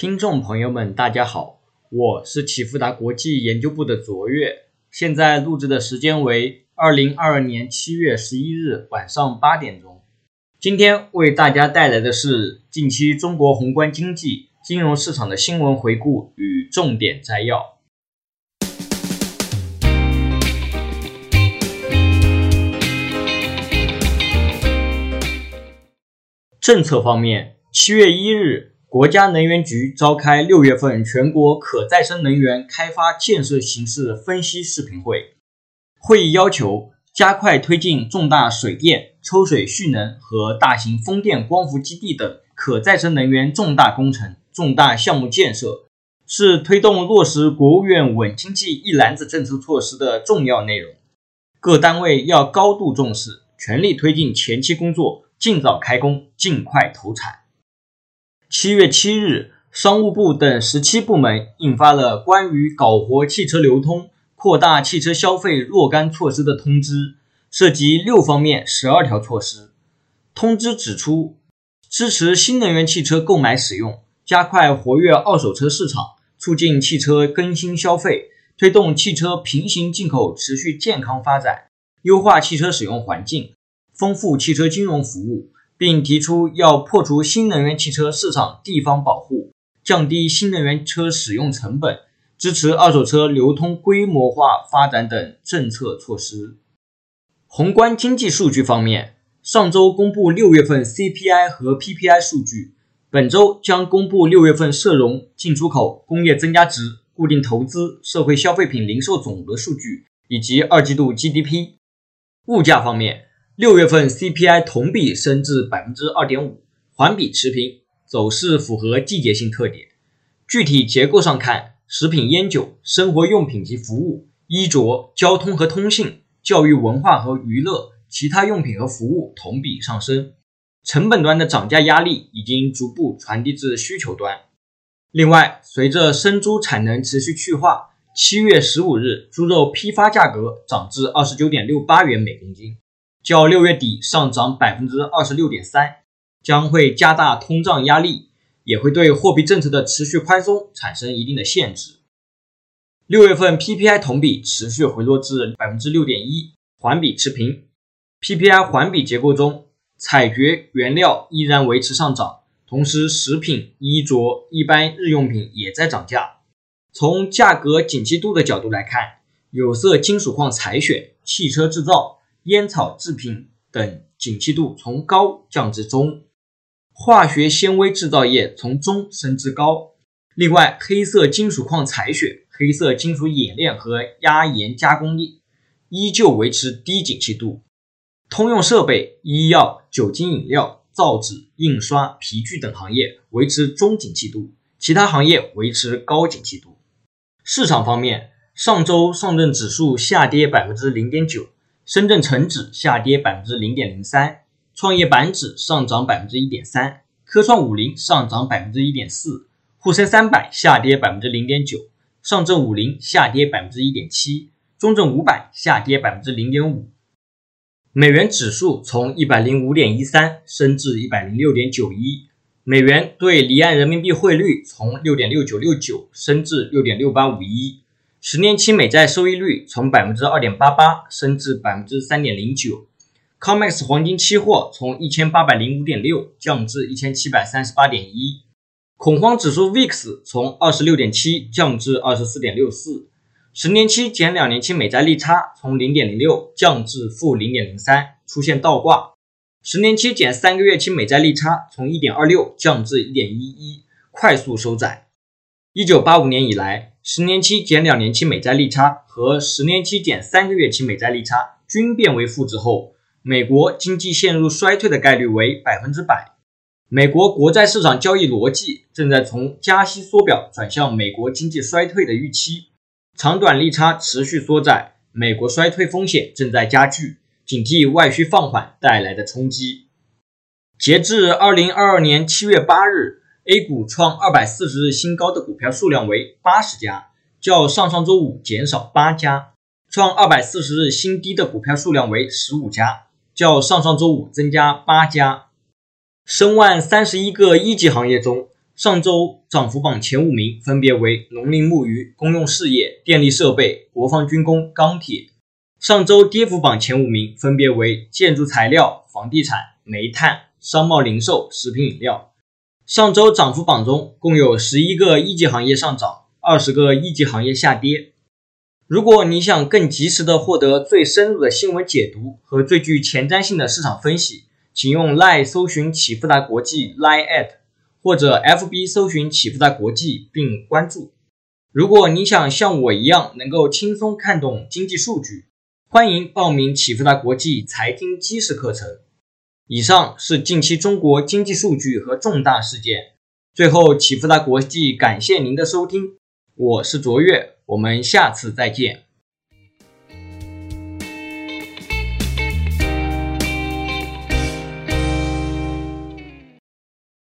听众朋友们，大家好，我是启富达国际研究部的卓越，现在录制的时间为二零二二年七月十一日晚上八点钟。今天为大家带来的是近期中国宏观经济、金融市场的新闻回顾与重点摘要。政策方面，七月一日。国家能源局召开六月份全国可再生能源开发建设形势分析视频会，会议要求加快推进重大水电、抽水蓄能和大型风电光伏基地等可再生能源重大工程、重大项目建设，是推动落实国务院稳经济一揽子政策措施的重要内容。各单位要高度重视，全力推进前期工作，尽早开工，尽快投产。七月七日，商务部等十七部门印发了关于搞活汽车流通、扩大汽车消费若干措施的通知，涉及六方面十二条措施。通知指出，支持新能源汽车购买使用，加快活跃二手车市场，促进汽车更新消费，推动汽车平行进口持续健康发展，优化汽车使用环境，丰富汽车金融服务。并提出要破除新能源汽车市场地方保护，降低新能源车使用成本，支持二手车流通规模化发展等政策措施。宏观经济数据方面，上周公布六月份 CPI 和 PPI 数据，本周将公布六月份社融、进出口、工业增加值、固定投资、社会消费品零售总额数据以及二季度 GDP。物价方面。六月份 CPI 同比升至百分之二点五，环比持平，走势符合季节性特点。具体结构上看，食品烟酒、生活用品及服务、衣着、交通和通信、教育文化和娱乐、其他用品和服务同比上升。成本端的涨价压力已经逐步传递至需求端。另外，随着生猪产能持续去化，七月十五日猪肉批发价格涨至二十九点六八元每公斤。较六月底上涨百分之二十六点三，将会加大通胀压力，也会对货币政策的持续宽松产生一定的限制。六月份 PPI 同比持续回落至百分之六点一，环比持平。PPI 环比结构中，采掘原料依然维持上涨，同时食品、衣着、一般日用品也在涨价。从价格景气度的角度来看，有色金属矿采选、汽车制造。烟草制品等景气度从高降至中，化学纤维制造业从中升至高。另外，黑色金属矿采选、黑色金属冶炼和压延加工业依旧维持低景气度。通用设备、医药、酒精饮料、造纸、印刷、皮具等行业维持中景气度，其他行业维持高景气度。市场方面，上周上证指数下跌百分之零点九。深圳成指下跌百分之零点零三，创业板指上涨百分之一点三，科创五零上涨百分之一点四，沪深三百下跌百分之零点九，上证五零下跌百分之一点七，中证五百下跌百分之零点五。美元指数从一百零五点一三升至一百零六点九一，美元对离岸人民币汇率从六点六九六九升至六点六八五一。十年期美债收益率从百分之二点八八升至百分之三点零九，COMEX 黄金期货从一千八百零五点六降至一千七百三十八点一，恐慌指数 VIX 从二十六点七降至二十四点六四，十年期减两年期美债利差从零点零六降至负零点零三，出现倒挂，十年期减三个月期美债利差从一点二六降至一点一一，快速收窄。一九八五年以来。十年期减两年期美债利差和十年期减三个月期美债利差均变为负值后，美国经济陷入衰退的概率为百分之百。美国国债市场交易逻辑正在从加息缩表转向美国经济衰退的预期，长短利差持续缩窄，美国衰退风险正在加剧，警惕外需放缓带来的冲击。截至二零二二年七月八日。A 股创二百四十日新高的股票数量为八十家，较上上周五减少八家；创二百四十日新低的股票数量为十五家，较上上周五增加八家。申万三十一个一级行业中，上周涨幅榜前五名分别为农林牧渔、公用事业、电力设备、国防军工、钢铁。上周跌幅榜前五名分别为建筑材料、房地产、煤炭、商贸零售、食品饮料。上周涨幅榜中共有十一个一级行业上涨，二十个一级行业下跌。如果你想更及时的获得最深入的新闻解读和最具前瞻性的市场分析，请用 Line 搜寻启富达国际 Line at，或者 FB 搜寻启富达国际并关注。如果你想像我一样能够轻松看懂经济数据，欢迎报名启富达国际财经基石课程。以上是近期中国经济数据和重大事件。最后，启富达国际感谢您的收听，我是卓越，我们下次再见。